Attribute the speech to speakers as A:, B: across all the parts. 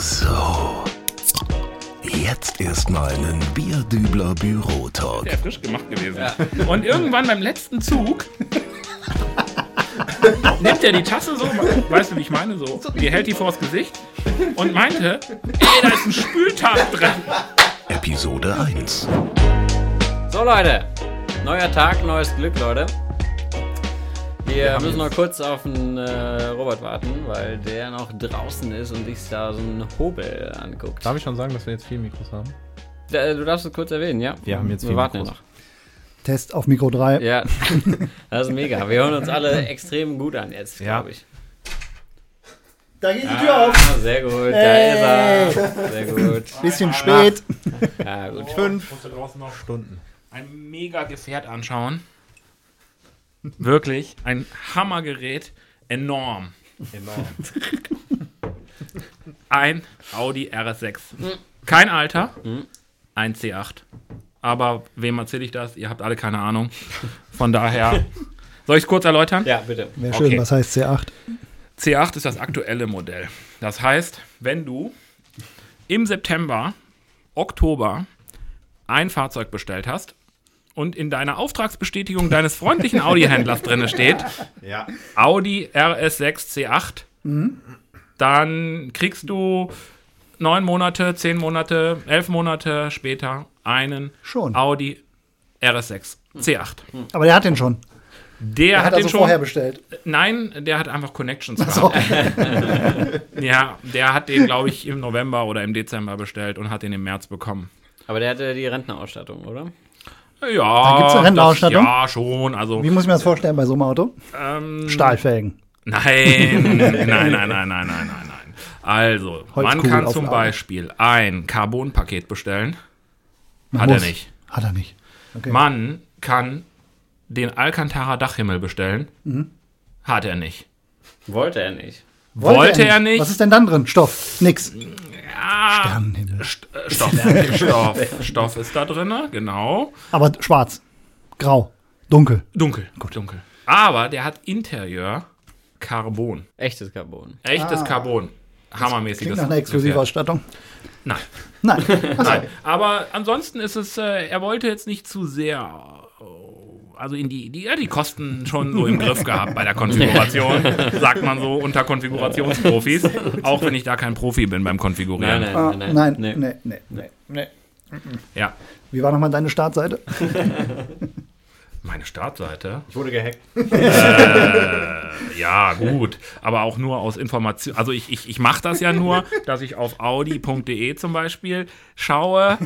A: So. Jetzt erstmal einen Bierdübler Bürotalk.
B: Sehr frisch gemacht gewesen. Und irgendwann beim letzten Zug nimmt er die Tasse so, weißt du, wie ich meine, so, die hält die vors Gesicht und meinte, ey, da ist ein Spültag drin.
A: Episode 1.
C: So Leute, neuer Tag, neues Glück, Leute. Wir müssen noch kurz auf den äh, Robert warten, weil der noch draußen ist und sich da so einen Hobel anguckt.
D: Darf ich schon sagen, dass wir jetzt vier Mikros haben?
C: Äh, Du darfst es kurz erwähnen, ja?
D: Wir haben jetzt
C: Wir
D: vier
C: warten ja
D: Mikros.
C: noch.
E: Test auf Mikro 3.
C: Ja, das ist mega. Wir hören uns alle extrem gut an jetzt,
D: Ja.
C: glaube ich.
E: Da geht die Tür auf.
C: Ah, sehr gut, da ist er. Sehr gut.
E: Bisschen spät.
C: Ja, gut.
D: Fünf
B: musste draußen noch
D: Stunden.
B: ein mega Gefährt anschauen. Wirklich, ein Hammergerät, enorm.
D: Enorm.
B: Ein Audi RS6. Kein Alter, ein C8. Aber wem erzähle ich das? Ihr habt alle keine Ahnung. Von daher, soll ich es kurz erläutern?
C: Ja, bitte.
E: Wäre schön,
B: Okay.
E: was heißt C8?
B: C8 ist das aktuelle Modell. Das heißt, wenn du im September, Oktober ein Fahrzeug bestellt hast und in deiner Auftragsbestätigung deines freundlichen Audi-Händlers drin steht,
D: Ja.
B: Audi RS6 C8, dann kriegst du neun Monate, zehn Monate, elf Monate später einen
E: Schon.
B: Audi RS6 C8.
E: Aber der hat den schon.
B: Der
E: Der
B: hat,
E: hat
B: den
E: also
B: schon.
E: vorher bestellt.
B: Nein, der hat einfach Connections
E: So.
B: gehabt. Ja, der hat den, glaube ich, im November oder im Dezember bestellt und hat den im März bekommen.
C: Aber der hatte die Rentnerausstattung, oder?
B: Ja,
E: Da gibt's eine Rentnerausstattung?
B: das- Ja, schon. Also,
E: Wie muss ich mir das vorstellen bei so einem Auto?
B: ähm,
E: Stahlfelgen.
B: Nein, nein, nein, nein, nein, nein, nein, nein. Also, man kann zum. Beispiel ein Carbon-Paket bestellen.
E: Man
B: Hat er
E: muss.
B: nicht.
E: Hat er nicht. Okay.
B: Man kann den Alcantara Dachhimmel bestellen.
E: Mhm.
B: Hat er nicht.
C: Wollte er nicht.
B: Wollte, er nicht.
E: Was ist denn dann drin? Stoff. Nix.
B: Ja,
E: Sternenhimmel.
B: St äh, Stoff, Stoff, Stoff ist da drin, genau.
E: Aber schwarz. Grau. Dunkel.
B: Dunkel, dunkel. Aber der hat Interieur Carbon.
C: Echtes Carbon.
B: Echtes Carbon. Hammermäßiges.
E: Ah. Klingt nach einer Exklusivausstattung.
B: Nein,
E: Nein.
B: Nein. Aber ansonsten ist es, äh, er wollte jetzt nicht zu sehr, also in die, die, ja, die Kosten schon so im Griff gehabt bei der Konfiguration, sagt man so unter Konfigurationsprofis. Auch wenn ich da kein Profi bin beim Konfigurieren.
C: Nein,
E: Ah,
C: nein,
E: nein,
C: nee.
E: nee, nee, nee, nee.
B: Ja,
E: Wie war nochmal deine Startseite?
B: meine Startseite.
D: Ich wurde gehackt.
B: Ja, gut, aber auch nur aus Information. Also ich, ich, ich mache das ja nur, dass ich auf audi.de zum Beispiel schaue,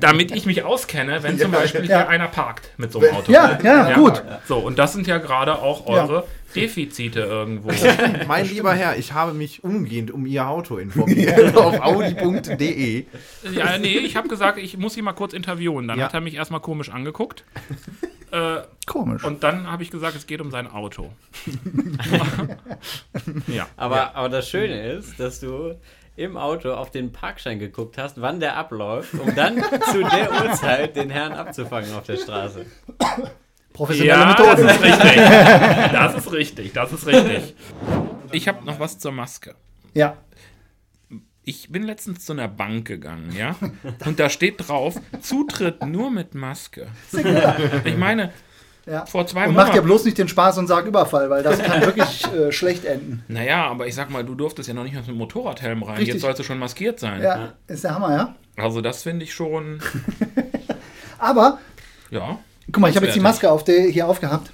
B: damit ich mich auskenne, wenn zum Beispiel
E: Ja.
B: hier einer parkt mit so einem Auto.
E: Ja, ja, gut.
B: So, und das sind ja gerade auch eure Defizite irgendwo.
D: Mein lieber Herr, ich habe mich umgehend um Ihr Auto informiert auf audi.de.
B: Ja, nee, ich habe gesagt, ich muss ihn mal kurz interviewen. Dann
D: Ja.
B: hat er mich erstmal komisch angeguckt. Äh,
E: Komisch.
B: und dann habe ich gesagt, es geht um sein Auto. ja.
C: Aber, aber das Schöne ist, dass du im Auto auf den Parkschein geguckt hast, wann der abläuft, um dann zu der Uhrzeit den Herrn abzufangen auf der Straße.
E: Professionelle
B: Ja, das
E: Methoden.
B: ist richtig. Das ist richtig, das ist richtig. Ich habe noch was zur Maske.
E: Ja.
B: Ich bin letztens zu einer Bank gegangen, ja? Und da steht drauf, Zutritt nur mit Maske. Ich meine,
E: ja.
B: vor zwei
E: Und mach dir
B: Monaten.
E: bloß nicht den Spaß und sag Überfall, weil das kann wirklich äh, schlecht enden.
B: Naja, aber ich sag mal, du durftest ja noch nicht mal mit dem Motorradhelm rein.
E: Richtig.
B: Jetzt sollst du schon maskiert sein.
E: Ja, ist der Hammer, ja?
B: Also, das finde ich schon.
E: Aber,
B: Ja.
E: guck mal, ich habe jetzt die. Maske auf der, hier aufgehabt.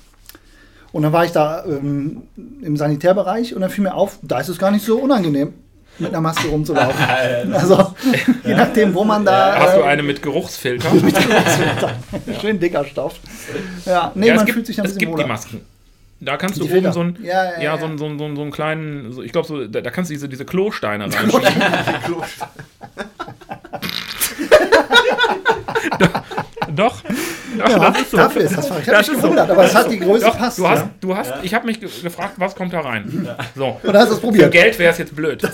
E: Und dann war ich da ähm, im Sanitärbereich und dann fiel mir auf, da ist es gar nicht so unangenehm, mit einer Maske rumzulaufen. also, je nachdem, wo man da.
B: Hast du
E: äh,
B: eine mit Geruchsfilter?
E: Schön dicker Stoff. Ja, nee,
B: ja, es
E: man
B: gibt,
E: fühlt sich dann ein
B: es
E: bisschen
B: gibt die
E: wohler.
B: Masken. Da kannst du
E: Die
B: oben
E: Filter.
B: so ein,
E: Ja, ja, ja,
B: so, einen,
E: ja.
B: so, einen, so, einen, so einen kleinen, so, ich glaube, so, da, da kannst du diese, diese Klosteine reinschieben. Doch, doch
E: Ja,
B: das ist so.
E: dafür ist das. Ich hab
B: Das
E: mich
B: ist so.
E: gewundert, aber es hat die Größe
B: Doch,
E: passt.
B: du hast,
E: ja.
B: du hast, ich habe mich ge gefragt, was kommt da rein? So.
E: Und da hast du es
B: Für
E: probiert.
B: Geld wäre es jetzt blöd.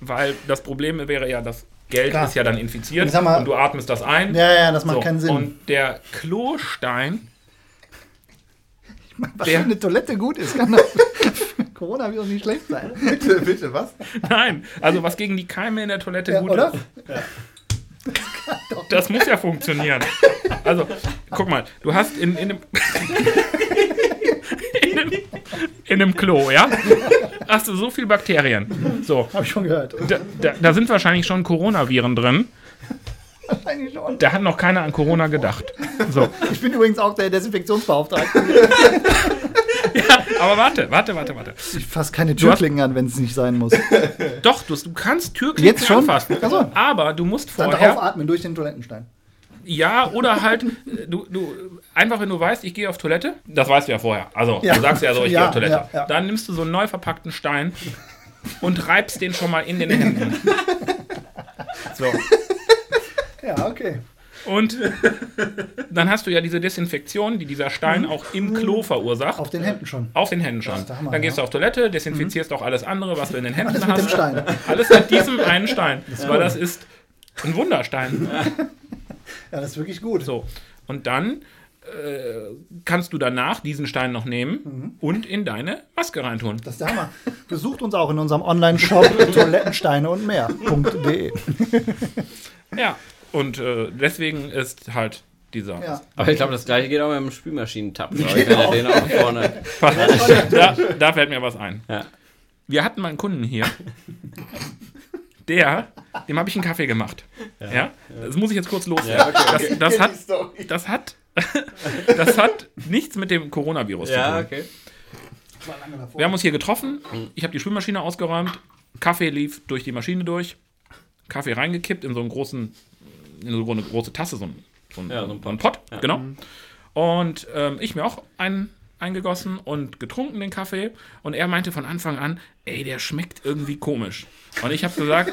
B: Weil das Problem wäre ja, das Geld
E: Klar.
B: ist ja dann infiziert
E: Ich sag mal-
B: und du atmest das ein.
E: Ja, ja, das macht
B: So,
E: keinen Sinn.
B: Und der Klostein,
E: Was
B: der-
E: für eine Toilette gut ist, kann das. Corona wird doch nicht schlecht sein.
D: Bitte, bitte, was?
B: Nein, also was gegen die Keime in der Toilette
E: Ja,
B: gut
E: oder?
B: ist. Das muss ja funktionieren. Also, guck mal, du hast in, in, einem, in, einem, in einem Klo, ja? Hast du so viel Bakterien. So,
E: Hab ich schon gehört.
B: da, da, da sind wahrscheinlich schon Coronaviren drin.
E: Wahrscheinlich schon.
B: Da hat noch keiner an Corona gedacht. So,
E: Ich bin übrigens auch der Desinfektionsbeauftragte.
B: aber warte, warte, warte, warte.
E: Ich fasse keine Türklingen an, wenn es nicht sein muss.
B: Doch, du, du kannst Türklingen
E: Jetzt schon?
B: anfassen.
E: So.
B: Aber du musst
E: Dann
B: vorher...
E: drauf atmen durch den Toilettenstein.
B: Ja, oder halt, äh, du, du, einfach wenn du weißt, ich gehe auf Toilette, das weißt du ja vorher. Also,
E: Ja.
B: du sagst ja so, ich
E: Ja,
B: gehe auf Toilette.
E: ja.
B: Dann nimmst du so einen neu verpackten Stein und reibst den schon mal in den Händen. So.
E: Ja, okay.
B: Und dann hast du ja diese Desinfektion, die dieser Stein auch im Klo verursacht.
E: Mhm. Auf den Händen schon.
B: Auf den Händen schon.
E: Hammer,
B: dann gehst.
E: Mhm.
B: du auf Toilette, desinfizierst auch alles andere, was du in den Händen
E: Alles mit
B: hast.
E: dem Stein.
B: Alles mit diesem einen Stein. Weil das ist ein Wunderstein.
E: Ja, das ist wirklich gut.
B: So. Und dann äh, kannst du danach diesen Stein noch nehmen
E: Mhm.
B: und in deine Maske reintun.
E: Das ist der Hammer. Besucht uns auch in unserem Online-Shop toilettensteine und mehr.de.
B: Ja. Und äh, deswegen ist halt dieser.
E: Ja.
C: Aber ich glaube, das gleiche geht auch mit dem Spülmaschinentab. glaub ich, Wenn den auch vorne.
B: da, da fällt mir was ein.
C: Ja.
B: Wir hatten mal einen Kunden hier, der, dem habe ich einen Kaffee gemacht. Ja. Das muss ich jetzt kurz loswerden. Das, das, hat, das, hat, das hat nichts mit dem Coronavirus zu tun.
C: Ja, okay.
B: Wir haben uns hier getroffen. Ich habe die Spülmaschine ausgeräumt. Kaffee lief durch die Maschine durch. Kaffee reingekippt in so einen großen, so eine große Tasse, so ein, so ein,
C: Ja, so ein
B: so ein Pott. Genau. Und ähm, ich mir auch einen eingegossen und getrunken den Kaffee. Und er meinte von Anfang an, ey, der schmeckt irgendwie komisch. Und ich habe gesagt,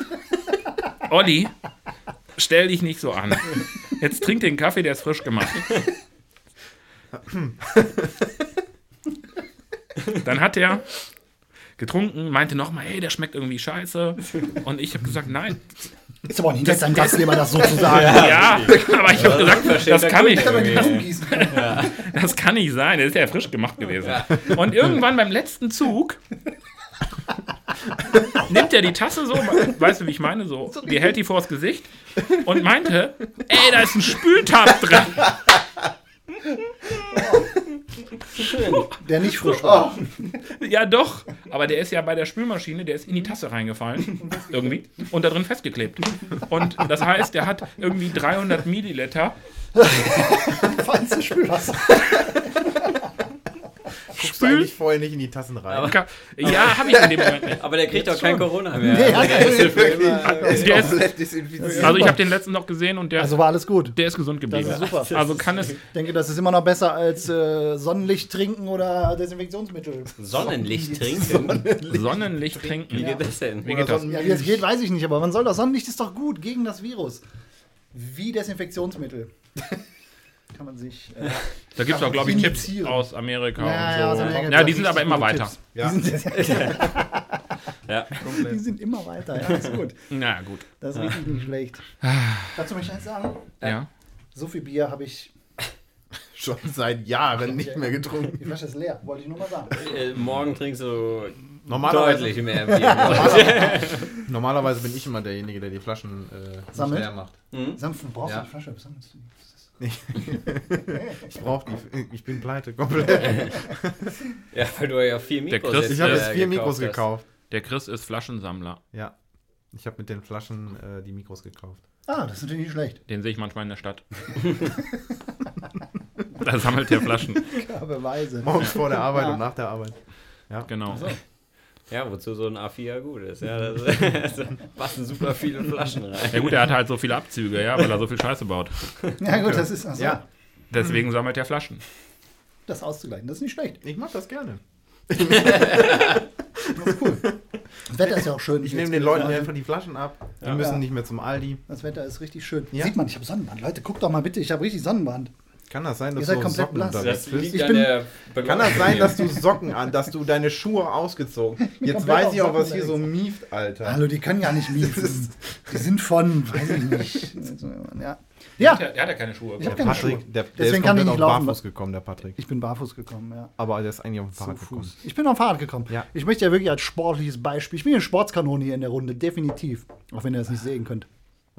B: Olli, stell dich nicht so an. Jetzt trink den Kaffee, der ist frisch gemacht. Dann hat er getrunken, meinte nochmal, hey, der schmeckt irgendwie scheiße. Und ich habe gesagt, nein.
E: Ist aber auch nicht seinem Gastgeber das so zu sagen.
B: Ja, aber ich habe gesagt, das kann nicht,
E: können.
B: das kann nicht sein. Der ist ja frisch gemacht gewesen. Und irgendwann beim letzten Zug nimmt er die Tasse so, weißt du, wie ich meine, so, die hält die vors Gesicht und meinte, ey, da ist ein Spültab drin.
E: Der nicht frisch war.
B: Ja, doch. Aber der ist ja bei der Spülmaschine, der ist in die Tasse reingefallen. Irgendwie. Und da drin festgeklebt. Und das heißt, der hat irgendwie 300 Milliliter
E: Feinste Spülwasser.
D: Guckst du eigentlich vorher nicht in die Tassen rein?
B: Ka- Ja, habe ich in dem Moment nicht.
C: Aber der kriegt doch kein Corona mehr.
E: Nee,
C: Also der
E: er
C: ist immer.
B: Der ist,
D: Komplett desinfiziert.
B: also ich habe den letzten noch gesehen und der,
E: Also war alles gut.
B: der ist gesund
E: Das
B: geblieben.
E: ist super.
B: Also kann es.
E: Ich denke, das ist immer noch besser als äh, Sonnenlicht trinken oder Desinfektionsmittel.
C: Sonnenlicht trinken.
B: Sonnenlicht trinken.
C: Wie geht das denn?
B: Wie geht das?
E: Ja, wie das geht, weiß ich nicht, aber man soll doch Sonnenlicht ist doch gut gegen das Virus. Wie Desinfektionsmittel. Kann man sich. Äh,
B: Da gibt es auch, glaube ich, Tipps aus Amerika
E: Ja, ja,
B: und
E: aus
B: so.
E: Amerika
B: Ja,
E: gibt's
B: die sind aber
E: richtig
B: immer weiter.
D: Ja.
E: Die, sind,
C: Ja.
E: die sind immer weiter, ja, ist gut.
B: Na gut.
E: Das ist wirklich nicht schlecht. Dazu möchte ich eins sagen.
B: Ja.
E: So viel Bier habe ich.
D: Schon seit Jahren nicht mehr getrunken.
E: Die Flasche ist leer, wollte ich nur mal sagen.
C: Äh, Morgen trinkst du
D: Normalerweise,
C: deutlich mehr Bier.
D: normalerweise bin ich immer derjenige, der die Flaschen äh, leer macht.
E: Sanft, du brauchst
D: Ja.
E: eine Flasche. Du?
D: Ich brauch die. Ich bin pleite komplett.
C: Ja, weil du ja vier Mikros
B: Chris-
C: jetzt,
D: Ich habe
C: äh,
D: jetzt vier Mikros
C: hast.
D: gekauft.
B: Der Chris ist Flaschensammler.
D: Ja. Ich habe mit den Flaschen äh, die Mikros gekauft.
E: Ah, das ist natürlich nicht schlecht.
B: Den sehe ich manchmal in der Stadt. da sammelt der Flaschen.
E: Ja, Beweise.
D: Morgens vor der Arbeit
E: Ja.
D: und nach der Arbeit.
B: Genau.
C: Ja, wozu so ein A4 gut ist. Ja, das, da passen super viele Flaschen rein.
B: Ja gut, er hat halt so viele Abzüge, ja, weil er so viel Scheiße baut.
E: Ja, gut, das ist also,
D: Ja,
B: Deswegen sammelt er Flaschen.
E: das auszugleichen. Das ist nicht schlecht.
D: ich mache das gerne.
E: Das Wetter ist ja auch schön.
D: Ich nehme den Leuten einfach die Flaschen ab. Die müssen
E: Ja.
D: nicht mehr zum Aldi.
E: Das Wetter ist richtig schön.
D: Ja.
E: Sieht man, ich habe Sonnenbrand. Leute, guckt doch mal bitte, ich habe richtig Sonnenbrand.
D: Kann das sein, dass du Socken
E: blass.
D: unterwegs
C: Das
E: Ich
C: an
E: bin-
D: Kann das sein, dass du Socken an, dass du deine Schuhe ausgezogen Jetzt
E: komplett
D: weiß ich auch, was hier so mieft, Alter.
E: Hallo, die können ja nicht mieten. Die sind von, weiß ich nicht. Ja, ja
B: Der, der hat ja keine Schuhe.
E: Ich
D: Der
E: keine
D: Patrick,
E: Schuhe.
D: der, der
E: Deswegen
D: ist
E: kann ich nicht
D: auf
E: laufen.
D: barfuß gekommen, der Patrick.
E: ich bin barfuß gekommen, ja.
D: Aber der ist eigentlich auf dem
E: Zu
D: Fahrrad gekommen.
E: Fuß. Ich bin auf dem Fahrrad gekommen.
D: Ja.
E: Ich möchte ja wirklich als sportliches Beispiel. Ich bin eine Sportskanone hier in der Runde, definitiv. Auch wenn ihr das nicht sehen könnt.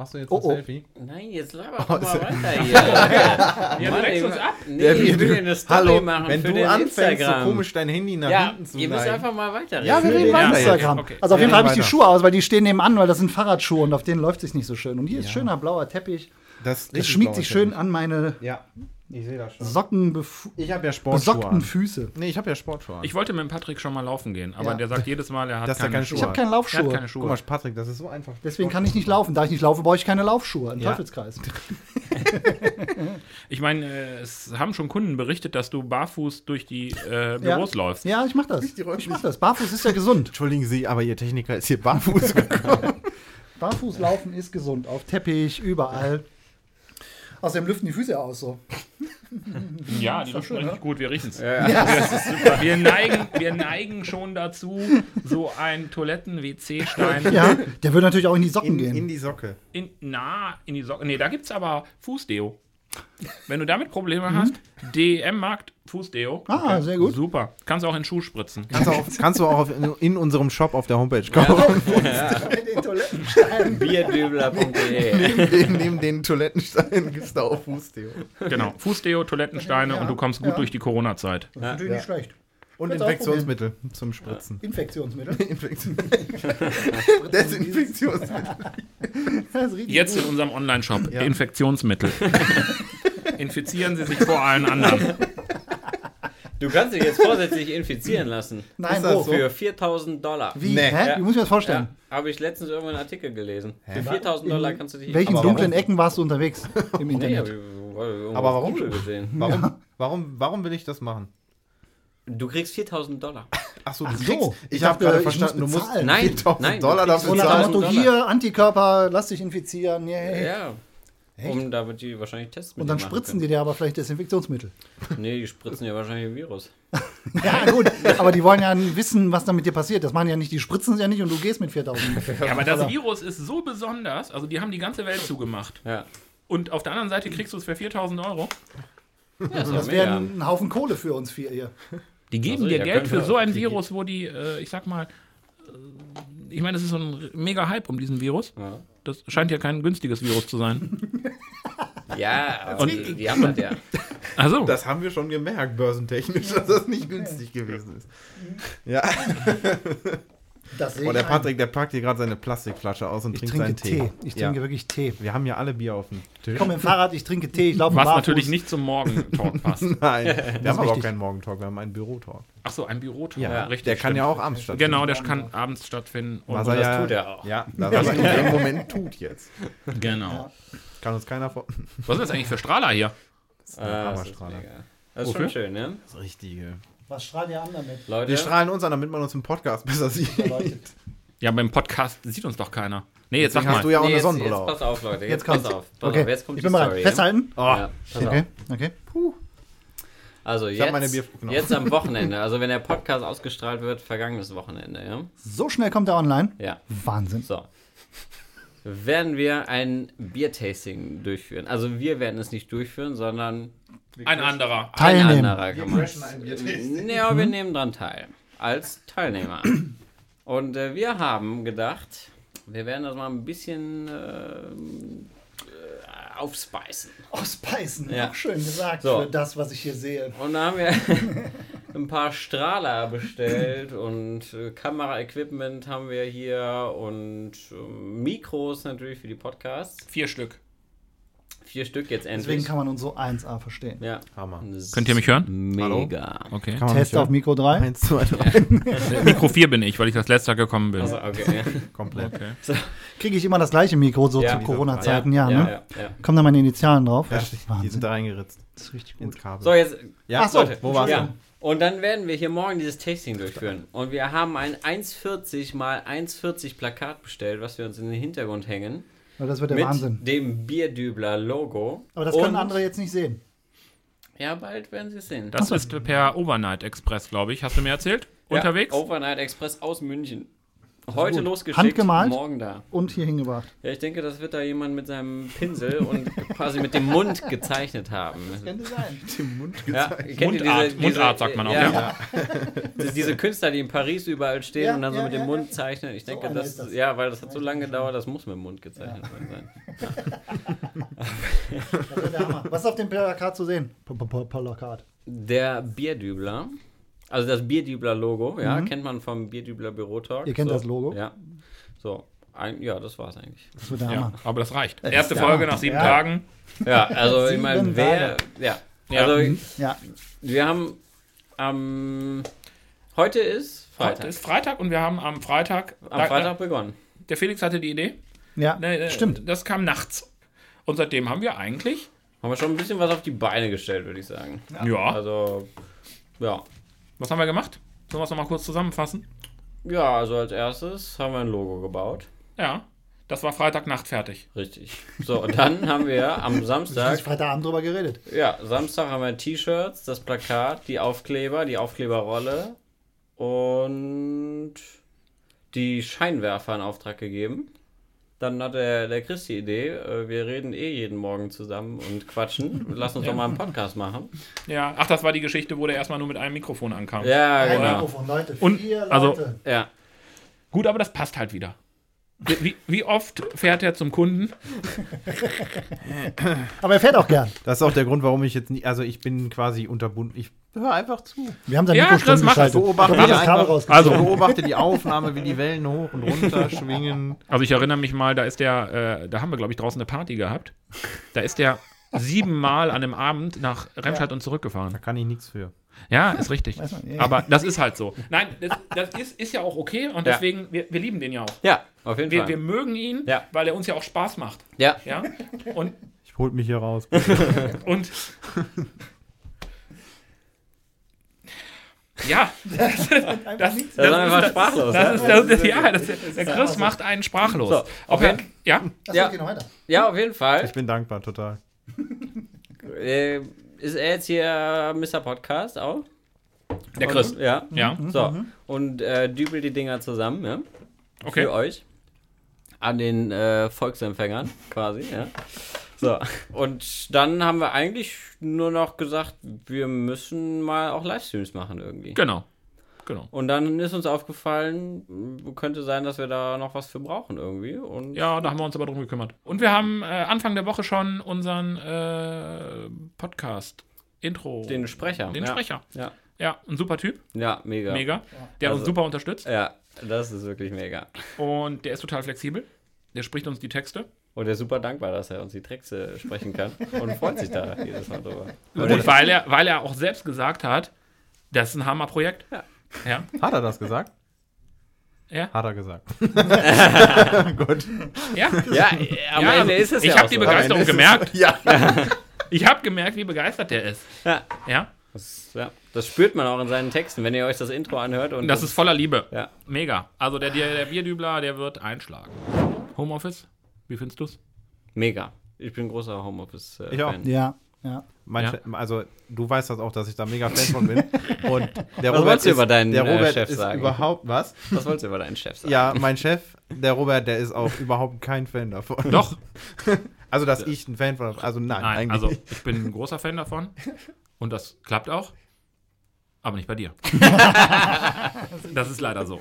D: Machst du jetzt
E: Oh,
D: ein
E: oh.
D: Selfie?
C: Nein, jetzt laber
D: Oh,
C: mal weiter hier. Ja,
B: lenkst uns ab.
C: Nee,
D: Der
C: ich
D: will-
C: dir eine Story
D: Hallo,
C: machen
D: wenn
C: für
D: du
C: den
D: anfängst,
C: Instagram.
D: so komisch dein Handy nach
C: ja,
D: hinten zu
C: ihr müsst einfach mal weiterreden.
E: Ja, wir reden
B: Ja, jetzt.
E: Instagram.
B: Okay.
E: Also auf jeden
D: Ja,
E: Fall habe ich die
D: weiter.
E: Schuhe aus, weil die stehen nebenan, weil das sind Fahrradschuhe und auf denen läuft sich nicht so schön. Und hier ist schöner blauer Teppich.
D: Das,
E: Das schmiegt sich schön an meine
D: Ja, ich sehe das schon.
E: Sockenbefu
D: Ich habe ja Sportschuhe
E: besockten
D: an.
E: Füße.
D: Nee, ich habe ja Sportschuhe an.
B: Ich wollte mit dem Patrick schon mal laufen gehen, aber
E: Ja.
B: der sagt jedes Mal, er hat
D: Dass er
B: keine,
D: keine
B: Schuhe.
E: Ich habe keine
B: Er hat
E: Laufschuhe.
B: keine
D: Guck
B: Schuhe.
D: mal, Patrick, das ist so einfach.
E: Deswegen kann ich nicht laufen. Da ich nicht laufe, brauche ich keine Laufschuhe. Ein
D: Ja.
E: Teufelskreis.
B: Ich meine, äh, es haben schon Kunden berichtet, dass du barfuß durch die äh, Büros läufst.
E: Ja, ich mach das. Ich mach das. Barfuß ist ja gesund.
D: Entschuldigen Sie, aber Ihr Techniker ist hier barfuß gekommen.
E: Barfuß laufen ist gesund. Auf Teppich, überall. Außerdem lüften die Füße aus so.
B: Ja, die
E: doch
B: lüften
E: schön,
B: richtig gut, wir riechen es.
C: Ja, ja.
B: Wir neigen, wir neigen schon dazu, so ein Toiletten-WC-Stein
E: Ja, der würde natürlich auch in die Socken
D: In,
E: gehen.
D: in die Socke.
B: in, na, in die Socke. Nee, da gibt's aber Fußdeo. Wenn du damit Probleme hast, DM-Markt, Fußdeo.
E: ah, sehr gut.
B: Super. Kannst du auch in Schuh spritzen.
D: Kannst du auch, kannst du auch auf, in, in unserem Shop auf der Homepage kaufen.
E: Mit den Toilettensteinen.
C: Bierdübler.de.
D: neben, neben den Toilettensteinen gibt es da auch Fußdeo.
B: Genau. Fußdeo, Toilettensteine
E: Ja.
B: und du kommst gut
E: Ja.
B: durch die Corona-Zeit.
E: Das ist natürlich nicht schlecht.
D: Und
E: Kannst
D: Infektionsmittel zum Spritzen.
E: Infektionsmittel.
D: Infektion. Desinfektionsmittel.
B: Jetzt in unserem Online-Shop
D: Ja.
B: Infektionsmittel. Infizieren Sie sich vor allen anderen.
C: Du kannst dich jetzt vorsätzlich infizieren lassen.
E: Nein,
D: Ist das
E: wo?
D: so?
C: Für 4000 Dollar.
E: Wie?
D: Nee.
E: Hä?
C: Ja.
E: Wie muss ich mir das vorstellen?
C: Ja, habe ich letztens irgendwo einen Artikel gelesen. Für
D: Hä?
C: 4000
E: In
C: Dollar kannst du dich
E: In welchen
D: Aber
E: dunklen
D: warum?
E: Ecken warst du unterwegs im
C: Nee,
E: Internet?
C: irgendwo
D: Aber
C: auf
D: warum? Warum, warum, warum will ich das machen?
C: Du kriegst 4000 Dollar.
D: Achso, du
E: Ach so,
D: kriegst. Ich,
E: ich
D: habe gerade
E: ich
D: verstanden, du
E: muss
D: musst.
C: Nein,
D: 4000
C: nein, du
D: Dollar
C: kriegst
D: dafür zahlen.
E: Motto,
C: 1000
E: hier, Antikörper, lass dich infizieren. Yeah.
C: Ja. Um, da wird die wahrscheinlich Tests mit
E: Und dann spritzen die dir aber vielleicht Desinfektionsmittel.
C: können. Nee, die spritzen ja wahrscheinlich ein Virus.
E: Ja, gut, aber die wollen ja wissen, was da mit dir passiert. Das machen ja nicht, die spritzen es ja nicht und du gehst mit 4000.
B: Ja, aber das Virus ist so besonders, also die haben die ganze Welt zugemacht.
C: Ja.
B: Und auf der anderen Seite kriegst du es für 4000 Euro.
C: ja ist
E: Das wäre ein Haufen Kohle für uns vier hier.
B: Die geben
C: Also,
B: dir
C: ja,
B: Geld für so ein
C: Die-
B: Virus, wo die, äh, ich sag mal, äh, ich meine, das ist so ein mega Hype um diesen Virus.
C: Ja.
B: Das scheint ja kein günstiges Virus zu sein.
C: Ja, aber die, die haben das ja.
B: Also,
D: Das haben wir schon gemerkt, börsentechnisch, dass das nicht günstig gewesen ist. Ja.
E: Das sehe
D: Und der
E: ich ein.
D: Patrick, der packt hier gerade seine Plastikflasche aus und
E: Ich
D: trinkt seinen
E: Tee.
D: Tee.
E: Ich
D: Ja.
E: trinke wirklich Tee.
D: Wir haben ja alle Bier auf dem Tisch.
E: Ich komme dem Fahrrad, ich trinke Tee, ich laufe
B: was natürlich nicht zum Morgentalk passt.
D: Nein, wir haben aber auch keinen Morgentalk, wir haben einen Bürotalk.
B: Ach so, ein Bürotalk.
D: Ja,
B: richtig.
D: der kann
B: stimmt.
D: ja auch abends stattfinden.
B: Genau, der kann abends stattfinden. Und
D: Was
C: Und
D: er
C: das
D: ja,
C: tut er auch.
D: Ja, das was er im Moment tut jetzt.
B: Genau.
D: Kann uns keiner vor.
B: Was ist das eigentlich für Strahler hier?
C: Das ist, äh, das ist
D: Hammerstrahler.
C: mega. Das ist schon schön, ne?
D: Das Richtige.
E: Was strahlt ihr an damit?
C: Leute,
D: Wir strahlen uns an, damit man uns im Podcast besser sieht.
B: Ja, beim Podcast sieht uns doch keiner. Nee, jetzt sag
D: Deswegen hast
B: mal.
D: du ja auch
C: nee,
D: eine
C: jetzt,
D: Sonnenbrille
C: jetzt
D: auf.
C: pass auf, Leute. Jetzt,
E: Jetzt
C: pass auf. Pass
E: Okay,
C: auf. Jetzt kommt
E: ich
C: die
E: bin.
C: Story.
E: Festhalten?
C: Ja, pass
E: Okay,
C: auf.
E: okay.
C: Also
D: hab
C: jetzt,
D: meine Bier-
C: jetzt am Wochenende, also wenn der Podcast ausgestrahlt wird, vergangenes Wochenende, ja?
E: So schnell kommt er online.
C: Ja.
E: Wahnsinn.
C: So. Werden wir ein Biertasting durchführen. Also wir werden es nicht durchführen, sondern
B: Ein anderer.
C: ein
E: Teilnehmen.
C: anderer kann man. Nee, aber wir nehmen dran teil. Als Teilnehmer. Und äh, wir haben gedacht, wir werden das mal ein bisschen äh, aufspeisen.
E: Ausspeisen.
C: Ja.
E: Auch schön gesagt
C: So.
E: für das, was ich hier sehe.
C: Und da haben wir ein paar Strahler bestellt und äh, Kameraequipment haben wir hier und ähm, Mikros natürlich für die Podcasts.
B: Vier Stück.
C: Vier Stück jetzt endlich.
E: Deswegen kann man uns so 1A verstehen.
C: ja.
D: Hammer.
B: Könnt ihr mich hören?
C: Mega.
B: Okay.
D: Kann man
E: Test auf Mikro 3.
D: hören? Eins, zwei, drei.
B: Mikro 4 bin ich, weil ich das letzte gekommen bin.
C: Also, okay.
D: Komplett.
B: Okay.
E: Kriege ich immer das gleiche Mikro, so
C: Ja.
E: zu Corona-Zeiten, ja,
C: ja,
E: ne?
C: ja, ja.
E: Kommen da meine Initialen drauf?
D: Ja, die sind da reingeritzt
E: Das ist richtig
D: ins
E: gut.
D: Kabel.
C: So, jetzt.
D: ja,
E: Ach so,
D: Leute, wo war's
C: Ja.
D: denn?
C: Und dann werden wir hier morgen dieses Tasting durchführen. Und wir haben ein 1,40 mal 1,40 Plakat bestellt, was wir uns in den Hintergrund hängen.
E: Weil das wird der
C: mit
E: Wahnsinn.
C: dem Bierdübler Logo.
E: Aber das können andere jetzt nicht sehen.
C: Ja, bald werden Sie es sehen.
B: Das ist per Overnight Express, glaube ich. Hast du mir erzählt? Unterwegs?
C: Ja, Overnight Express aus München. Heute
E: gut.
C: losgeschickt,
E: Handgemalt?
C: morgen da.
E: Und hier hingebracht.
C: Ja, ich denke, das wird da jemand mit seinem Pinsel und quasi mit dem Mund gezeichnet haben.
E: Könnte sein.
D: Im Mund
C: Ja,
D: gezeigt.
C: kennt ihr
B: Mundart, Mundart sagt man auch, ja.
C: Diese- Diese Künstler, die in Paris überall stehen
E: Ja,
C: und dann so
E: ja,
C: mit dem
E: ja,
C: Mund
E: ja.
C: zeichnen. Ich denke,
E: einer
C: das,
E: ist das.
C: ja, weil das hat so lange gedauert, das muss mit dem Mund gezeichnet worden sein.
E: Das. Was ist auf dem Plakat zu sehen? Plakat.
C: Der Bierdübler, also das Bierdübler-Logo, ja, kennt man vom Bierdübler Bürotalk.
E: Mhm. Ihr kennt
C: so,
E: das Logo?
C: Ja. So, ein, ja, das war's eigentlich.
E: Das wird der
B: Ja,
E: Hammer.
B: aber das reicht.
E: Das
B: Erste Folge nach sieben
E: ja.
B: Tagen.
C: Ja, also ich meine, wer, ja,
B: Ja.
C: also
E: Ja,
C: wir haben am, heute ist
B: Heute
C: Freitag,
B: ist Freitag und wir haben am Freitag.
C: am Freitag begonnen.
B: Der Felix hatte die Idee.
E: ja.
B: Ne, äh,
E: stimmt.
B: Das kam nachts. Und seitdem haben wir eigentlich.
C: Haben wir schon ein bisschen was auf die Beine gestellt, würde ich sagen.
B: Ja.
C: Also, ja.
B: Was haben wir gemacht? Sollen wir es nochmal kurz zusammenfassen?
C: Ja, also als erstes haben wir ein Logo gebaut.
B: Ja. Das war Freitagnacht fertig.
C: Richtig. So, und dann haben wir am Samstag,
E: Freitagabend drüber geredet.
C: ja, Samstag haben wir T-Shirts, das Plakat, die Aufkleber, die Aufkleberrolle und die Scheinwerfer in Auftrag gegeben. Dann hat der, der Chris die Idee, äh, wir reden eh jeden Morgen zusammen und quatschen. Lass uns doch mal einen Podcast machen.
B: Ja. Ach, das war die Geschichte, wo der erstmal nur mit einem Mikrofon ankam.
C: Ja,
E: Ein
C: genau.
E: Mikrofon, Leute.
B: Und,
E: Vier Leute.
B: also-
C: Ja.
B: Gut, aber das passt halt wieder. Wie, wie oft fährt er zum Kunden?
E: Aber er fährt auch gern.
D: Das ist auch der Grund, warum ich jetzt nicht, also ich bin quasi unterbunden. Ich höre einfach zu.
E: Wir haben sein
B: Ja,
E: Mikro
B: das.
E: geschaltet.
D: Beobachte
E: Da Kabel
D: einfach, also beobachte die Aufnahme, wie die Wellen hoch und runter schwingen.
B: Also ich erinnere mich mal, da ist der, äh, da haben wir, glaube ich, draußen eine Party gehabt. Da ist der siebenmal an einem Abend nach Remscheid und zurückgefahren.
D: Da kann ich nichts für.
B: Ja, ist richtig.
E: Weiß man, ja.
B: Aber das ist halt so. Nein, das, das ist, ist ja auch okay und
C: Ja.
B: deswegen, wir, wir lieben den ja auch.
C: Ja, auf jeden
B: Wir,
C: Fall.
B: wir mögen ihn,
C: Ja.
B: weil er uns ja auch Spaß macht.
C: ja.
B: Ja? Und,
D: Ich holt mich hier raus.
B: und ja, das, das,
C: Das ist einfach sprachlos.
B: ja, das, der Chris macht einen sprachlos.
C: So, okay.
B: er, ja,
C: Ja.
E: geht noch weiter.
C: Ja, auf jeden Fall.
D: Ich bin dankbar, total.
C: Äh, ist er jetzt hier Mr. Podcast auch?
B: der Chris.
C: Und, ja.
B: Ja,
C: So. Und äh, dübel die Dinger zusammen, ja?
B: okay.
C: Für euch. An den äh, Volksempfängern quasi, ja. So. Und dann haben wir eigentlich nur noch gesagt, wir müssen mal auch Livestreams machen irgendwie.
B: Genau. Genau.
C: Und dann ist uns aufgefallen, könnte sein, dass wir da noch was für brauchen irgendwie. Und
B: Ja, da haben wir uns aber drum gekümmert. Und wir haben äh, Anfang der Woche schon unseren äh, Podcast, Intro,
C: den Sprecher.
B: den
C: ja.
B: Sprecher.
C: Ja.
B: Ja, ein super Typ,
C: Ja, mega.
B: mega, der
C: Also-
B: uns super unterstützt.
C: Ja, das ist wirklich mega.
B: Und der ist total flexibel. Der spricht uns die Texte.
C: Und er ist super dankbar, dass er uns die Texte sprechen kann und freut sich da jedes Mal drüber.
B: Und weil er, weil er auch selbst gesagt hat, das ist ein Hammerprojekt.
C: Ja.
B: Ja.
D: Hat er das gesagt?
B: Ja.
D: Hat er gesagt. Gut.
B: Ja.
C: Ja, äh, am
B: Ja,
C: Ende ist es
B: ich
C: ja
B: habe
C: auch
B: die
C: so.
B: Begeisterung gemerkt.
D: Ja.
B: Ich habe gemerkt, wie begeistert der ist.
C: Ja.
B: Ja.
C: Das, ja, das spürt man auch in seinen Texten, wenn ihr euch das Intro anhört. Und
B: Und das ist voller Liebe.
C: Ja.
B: Mega. Also der, der, der Bierdübler, der wird einschlagen. Homeoffice, wie findest du's?
C: mega. Ich bin großer Homeoffice-Fan.
D: Ich auch.
E: Ja, ja.
D: Mein
B: Ja.
D: Chef, also du weißt das auch, dass ich da mega Fan von bin. Und der
C: Was
D: Robert
C: wolltest du
D: ist,
C: über deinen,
D: der
C: äh,
D: Robert
C: Chef
D: ist
C: sagen?
D: überhaupt was?
C: Was wolltest du über deinen Chef sagen?
D: Ja, mein Chef, der Robert, der ist auch überhaupt kein Fan davon.
B: Doch.
D: Also, dass ich ein Fan von, also nein,
B: Nein,
D: eigentlich
B: also ich bin ein großer Fan davon. Und das klappt auch. Aber nicht bei dir. das ist leider so.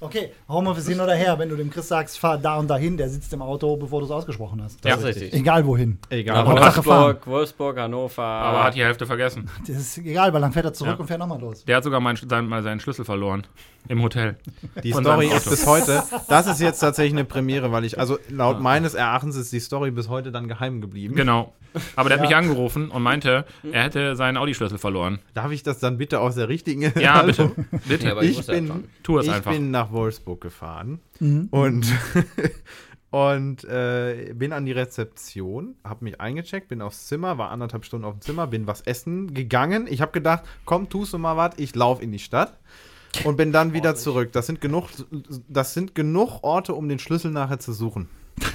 E: Okay, Homeoffice hin oder her. Wenn du dem Chris sagst, fahr da und dahin, der sitzt im Auto, bevor du es ausgesprochen hast.
B: Ja.
C: Das ist richtig.
E: Egal wohin.
D: Egal.
E: Hauptsache
C: Wolfsburg, Wolfsburg, Hannover.
B: Aber hat die Hälfte vergessen.
E: Das ist egal, weil dann fährt er zurück
B: Ja.
E: und fährt nochmal los.
B: Der hat sogar mal seinen Schlüssel verloren. Im Hotel.
D: Die
B: Von
D: Story ist bis heute, das ist jetzt tatsächlich eine Premiere, weil ich, also laut meines Erachtens ist die Story bis heute dann geheim geblieben.
B: Genau. Aber der hat
E: Ja.
B: mich angerufen und meinte, er hätte seinen Audi-Schlüssel verloren.
D: Darf ich das dann bitte aus der richtigen
B: Ja, bitte. Bitte.
C: Ja, aber ich ja
D: bin.
B: Tu es
D: ich
B: einfach.
D: bin nach Wolfsburg gefahren
E: Mhm.
D: und, und äh, bin an die Rezeption, habe mich eingecheckt, bin aufs Zimmer, war anderthalb Stunden auf dem Zimmer, bin was essen gegangen. Ich habe gedacht, komm, tust du mal was, ich laufe in die Stadt und bin dann wieder zurück. Das sind genug, das sind genug Orte, um den Schlüssel nachher zu suchen.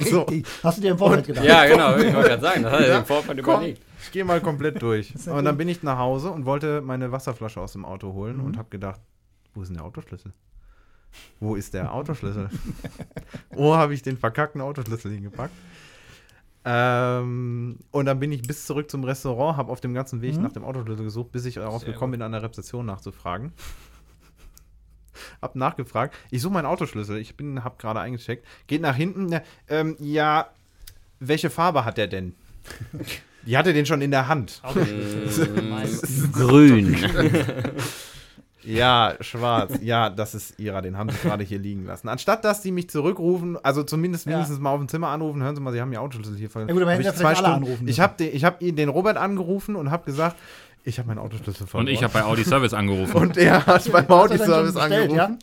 D: so.
E: Richtig. Hast du dir im Vorfeld gedacht?
C: Ja, genau, ich wollte gerade sagen, das hat er im Vorfeld überlegt.
D: Ich gehe mal komplett durch. Und dann bin ich nach Hause und wollte meine Wasserflasche aus dem Auto holen
E: Mhm.
D: und habe gedacht, wo ist denn der Autoschlüssel? Wo ist der Autoschlüssel? Wo habe ich den verkackten Autoschlüssel hingepackt? Ähm, und dann bin ich bis zurück zum Restaurant, habe auf dem ganzen Weg
E: Mhm.
D: nach dem Autoschlüssel gesucht, bis ich darauf gekommen bin, an der Rezeption nachzufragen. hab nachgefragt. Ich suche meinen Autoschlüssel. Ich bin, hab gerade eingecheckt. Geht nach hinten. Ähm, ja, welche Farbe hat der denn? Die hatte den schon in der Hand.
C: Grün.
D: Ja, schwarz. Ja, das ist ihrer. Den haben sie gerade hier liegen lassen. Anstatt dass sie mich zurückrufen, also zumindest
E: Ja.
D: wenigstens mal auf dem Zimmer anrufen, hören Sie mal, Sie haben Ihr Autoschlüssel hier verloren.
E: Ja gut, aber
D: Hab ich
E: ja
D: zwei
E: vielleicht alle
D: Stunden-
E: anrufen
D: Ich habe den, ich hab ihn, den Robert angerufen und habe gesagt, ich habe meinen Autoschlüssel verloren.
B: Und ich habe bei Audi Service angerufen.
D: Und er hat beim
E: dann schon bestellt,
D: angerufen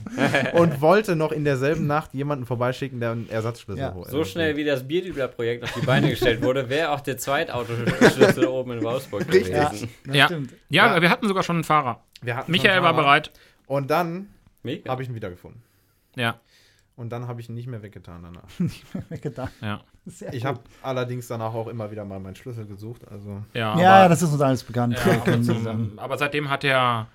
D: und wollte noch in derselben Nacht jemanden vorbeischicken, der einen Ersatzschlüssel
E: Ja.
D: holt.
C: So schnell wie das Bierdübler-Projekt auf die Beine gestellt wurde, wäre auch der Zweitautoschlüssel oben in Wolfsburg
D: Richtig.
C: gewesen.
B: Ja.
E: stimmt.
B: ja,
D: Ja.
B: wir hatten sogar schon einen Fahrer. Michael war
D: Fahrer.
B: bereit.
D: Und dann habe ich ihn wiedergefunden.
B: Ja,
D: Und dann habe ich ihn nicht mehr weggetan danach.
E: Weggetan.
B: ja.
E: Sehr
D: Ich habe allerdings danach auch immer wieder mal meinen Schlüssel gesucht. Also
B: Ja,
E: Ja,
B: aber,
E: das ist uns alles bekannt.
B: ja, aber, zum, aber seitdem hat er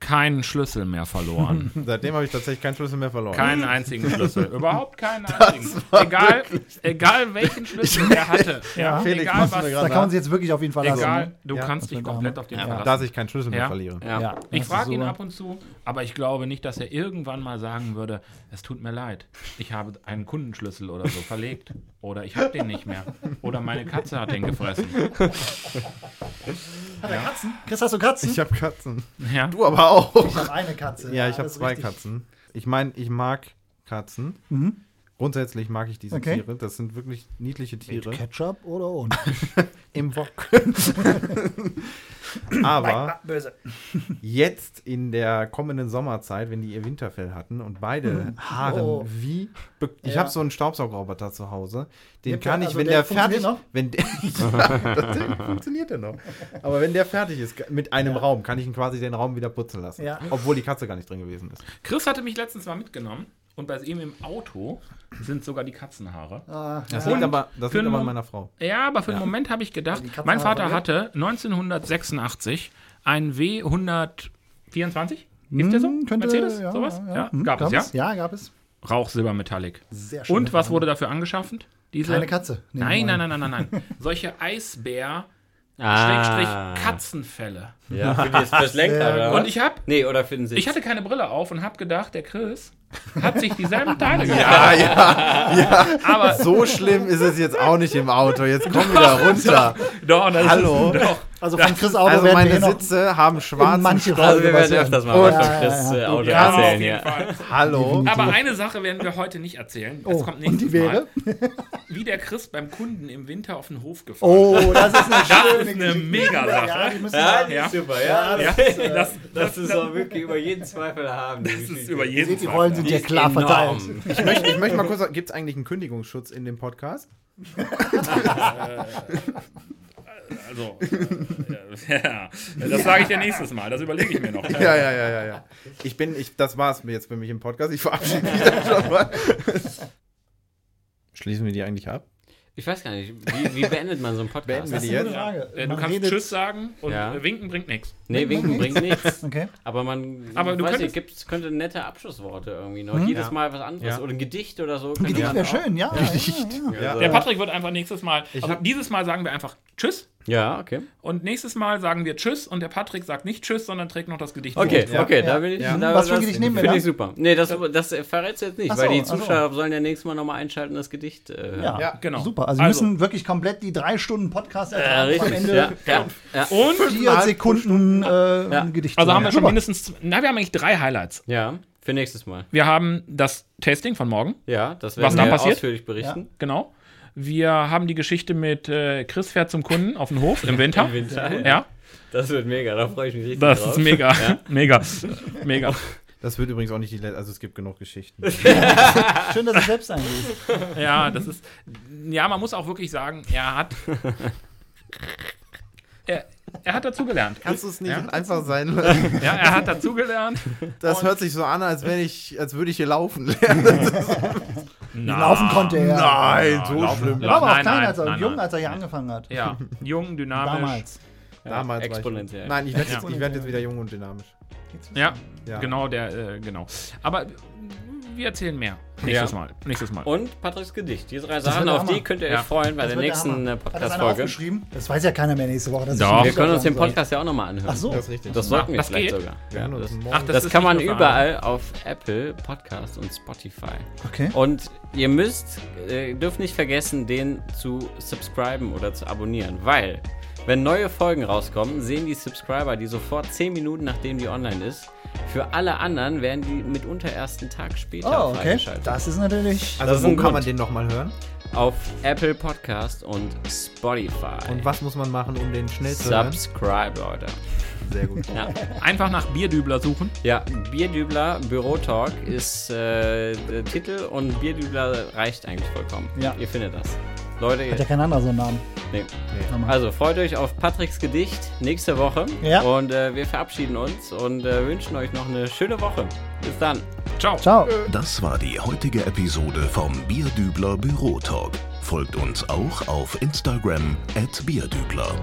B: keinen Schlüssel mehr verloren.
D: seitdem habe ich tatsächlich keinen Schlüssel mehr verloren.
B: Keinen einzigen Schlüssel. Überhaupt keinen einzigen. Egal, egal welchen Schlüssel er hatte. Ja,
D: Felix,
B: egal was.
E: Da kann man sich jetzt wirklich auf ihn verlassen.
B: Egal, du
D: Ja,
B: kannst dich komplett auf den
E: Ja.
B: verlassen.
D: dass ich keinen Schlüssel mehr
B: Ja.
D: verliere.
C: Ja.
E: Ja,
B: Ich frage ihn ab und zu, aber ich glaube nicht, dass er irgendwann mal sagen würde, es tut mir leid, ich habe einen Kundenschlüssel oder so verlegt. Oder ich habe den nicht mehr. Oder meine Katze hat den gefressen.
E: Hat er Katzen? Chris, hast du Katzen?
D: Ich habe Katzen.
B: Ja.
D: Du aber auch.
E: Ich habe eine Katze.
D: Ja, ich habe zwei
E: richtig.
D: Katzen. Ich meine, ich mag Katzen.
E: Mhm.
D: Grundsätzlich mag ich diese
E: Okay.
D: Tiere. Das sind wirklich niedliche
E: Mit
D: Tiere.
E: Ketchup oder ohne?
D: Im Wok. aber
E: böse.
D: jetzt in der kommenden Sommerzeit, wenn die ihr Winterfell hatten und beide Haare
E: Oh.
D: wie. be- Ich
E: Ja.
D: habe so einen Staubsaugerroboter zu Hause. Den
E: Ja,
D: kann ich,
E: also
D: wenn
E: der
D: der, fertig.
E: funktioniert noch?
D: Wenn der, ja, das funktioniert der noch. Aber wenn der fertig ist mit einem Raum, kann ich ihn quasi den Raum wieder putzen lassen.
E: Ja.
D: Obwohl die Katze gar nicht drin gewesen ist.
B: Chris hatte mich letztens mal mitgenommen und bei ihm im Auto sind sogar die Katzenhaare.
E: Ah,
D: Das
E: ja.
D: liegt aber, das liegt aber
B: einen
D: an meiner Frau.
B: Ja, aber für einen Moment habe ich gedacht, mein Vater hatte 1986 ein W124. Ist der so?
E: Hm, könnte,
B: Mercedes?
E: ja,
B: Sowas?
E: Ja,
B: Ja,
E: Hm,
B: gab es, ja?
E: Ja, gab es.
B: Rauchsilbermetallic.
E: Sehr schön.
B: Und was wurde dafür angeschafft? Diese
E: Keine Katze.
B: Nein, nein, nein, nein, nein, nein. Solche Eisbär
C: Ah.
B: Schrägstrich Katzenfälle.
C: Ja, für das, fürs Lenkrad, oder?
B: Und ich hab
C: Nee, oder für den Sitz.
B: ich hatte keine Brille auf und hab gedacht, der Chris hat sich dieselben Teile gekauft.
D: Ja, ja.
B: Aber
D: So schlimm ist es jetzt auch nicht im Auto. Jetzt komm wieder runter.
B: doch, das
D: Hallo?
B: Ist, doch.
E: Also von Chris Auto
D: Also meine Sitze haben schwarzen
E: manche
D: Streifen.
C: also wir werden öfters mal
D: Und-
C: was
E: Ja,
C: von Chris
E: ja,
C: äh,
E: ja.
C: Auto
B: Ja,
C: erzählen hier.
D: Hallo.
B: Aber eine Sache werden wir heute nicht erzählen. Das
E: Oh,
B: kommt
E: und
B: nächstes
E: die wäre?
B: Mal. Wie der Chris beim Kunden im Winter auf den Hof gefahren
E: Oh, das ist eine
B: Das
E: schöne
B: ist eine
E: Geschichte.
B: Mega-Sache.
E: Ja, die müssen
C: Ja,
E: wir
C: die
B: Ja.
C: ist super,
E: Ja,
C: ja.
B: Ja,
E: das ist, äh,
B: das,
C: Das ist auch wirklich über jeden Zweifel haben.
B: das ist über jeden Zweifel.
E: Rollen sind ja klar
C: enorm.
E: verteilt.
D: Ich möchte, ich möchte mal kurz sagen, gibt es eigentlich einen Kündigungsschutz in dem Podcast?
B: Also, äh, ja, das sage ich dir nächstes Mal. Das überlege ich mir noch.
D: Ja, ja, ja, ja, ja. Ich bin, ich, das war's mir jetzt für mich im Podcast. Ich verabschiede mich dann schon mal. Schließen wir die eigentlich ab?
C: Ich weiß gar nicht, wie, wie beendet man so einen Podcast?
D: Beenden wir
E: Das
D: die
E: ist eine
D: jetzt?
E: Frage.
B: Äh, Du
E: Man
B: kannst
E: redet-
B: Tschüss sagen und
C: Ja.
B: äh, winken bringt nichts.
C: Nee, winken bringt nichts.
E: Okay.
C: Aber man
B: Aber du
C: weiß
B: könntest-
C: nicht, gibt's, könnte nette Abschlussworte irgendwie noch.
E: Hm?
C: Jedes
D: Ja.
C: Mal was anderes.
D: Ja.
C: Oder ein Gedicht oder so.
E: Ein Gedicht wäre schön, ja.
D: Gedicht.
E: Ja, ja.
D: Ja.
B: Der Patrick wird einfach nächstes Mal,
D: Ich
B: also
D: hab-
B: dieses Mal sagen wir einfach Tschüss
C: Ja, okay.
B: und nächstes Mal sagen wir Tschüss und der Patrick sagt nicht Tschüss, sondern trägt noch das Gedicht
C: Okay,
B: vor.
C: Okay,
E: Ja.
C: da bin ich.
D: Ja.
C: Da,
E: Was für ein Gedicht nehmen wir
C: Finde ich super. Nee, das, das verrätst du jetzt nicht,
E: Ach
C: weil
E: so,
C: die
E: ach so.
C: Zuschauer sollen ja nächstes Mal nochmal einschalten, das Gedicht äh, hören.
E: Ja,
D: Ja,
B: genau.
E: Super. Also wir
B: Also-
E: müssen wirklich komplett die drei Stunden Podcast
C: Äh,
E: ertragen. am
C: richtig.
E: Ende
C: Ja, ja, ja.
B: Und
E: vier Sekunden äh,
C: Ja.
E: Gedicht.
B: also haben wir schon
E: Super.
B: mindestens, na wir haben eigentlich drei Highlights.
C: ja, für nächstes Mal.
B: Wir haben das Tasting von morgen,
C: Ja, das
B: Was
C: werden
B: dann
C: wir
B: passiert?
C: ausführlich berichten.
B: genau. Wir haben die Geschichte mit äh, Chris fährt zum Kunden auf den Hof im Winter.
C: Im Winter.
B: Ja,
C: Das wird mega, da freue ich mich richtig
B: das
C: drauf.
B: ist mega, mega, mega.
D: Das wird übrigens auch nicht die letzte, also es gibt genug Geschichten.
E: Schön, dass ich selbst eingehe.
B: Ja, das ist. Ja, man muss auch wirklich sagen, er hat. Er, er hat dazugelernt.
D: Kannst du es nicht
B: Ja?
D: einfach sein lassen?
B: Ja, er hat dazugelernt.
D: Das hört sich so an, als, wenn ich, als würde ich hier laufen lernen.
E: Wie laufen konnte er.
D: Nein, so
B: laufen-
D: schlimm.
E: Er war aber auch
B: Nein,
E: klein,
B: nein,
E: als er,
B: nein,
E: jung,
B: nein.
E: als er hier angefangen hat.
B: Ja, jung, dynamisch.
E: Damals.
D: Damals war ich-
C: exponentiell.
D: Nein, ich werde jetzt, ich
E: Exponentiell.
D: werd jetzt wieder jung und dynamisch.
B: Ja,
D: Ja.
B: genau, der, äh, genau. Aber wir erzählen mehr. Nächstes
C: Ja.
B: Mal. Nächstes Mal.
C: Und Patricks Gedicht. Die drei Sachen, auf die könnt ihr
B: Ja.
C: euch freuen bei
E: Das
C: der nächsten äh,
E: das
C: Podcast-Folge.
E: aufgeschrieben? Das weiß ja keiner mehr nächste Woche. Das
B: Doch.
C: Wir können uns den
E: sagen soll.
C: Podcast ja auch nochmal anhören.
E: Ach so.
C: Das,
D: Das ist richtig.
C: das sollten wir
B: das
C: vielleicht
B: geht.
C: sogar. Ja, das.
B: Ach, das,
C: das
B: ist
C: kann man überall auf Apple Podcast und Spotify.
E: Okay.
C: Und ihr müsst, äh, dürft nicht vergessen, den zu subscriben oder zu abonnieren, weil wenn neue Folgen rauskommen, sehen die Subscriber die sofort 10 Minuten nachdem die online ist. Für alle anderen werden die mitunter erst einen Tag später
E: Oh, okay.
C: freigeschaltet.
E: Das ist natürlich.
D: Also wo kann
C: Grund.
D: man den nochmal hören?
C: Auf Apple Podcast und Spotify.
D: Und was muss man machen, um den schnell zu hören?
C: Subscribe, Leute.
D: Sehr gut.
C: Ja.
B: Einfach nach Bierdübler suchen.
C: Ja, Bierdübler Bürotalk ist äh, der Titel und Bierdübler reicht eigentlich vollkommen.
E: Ja.
C: Ihr findet das. Leute,
E: Hat ja kein anderer so einen Namen.
C: nee.
E: Hammer.
C: also freut euch auf Patricks Gedicht nächste Woche.
E: Ja.
C: Und äh, wir verabschieden uns und äh, wünschen euch noch eine schöne Woche. Bis dann.
B: Ciao.
E: Ciao.
A: Das war die heutige Episode vom Bierdübler Bürotalk. Folgt uns auch auf Instagram at Bierdübler.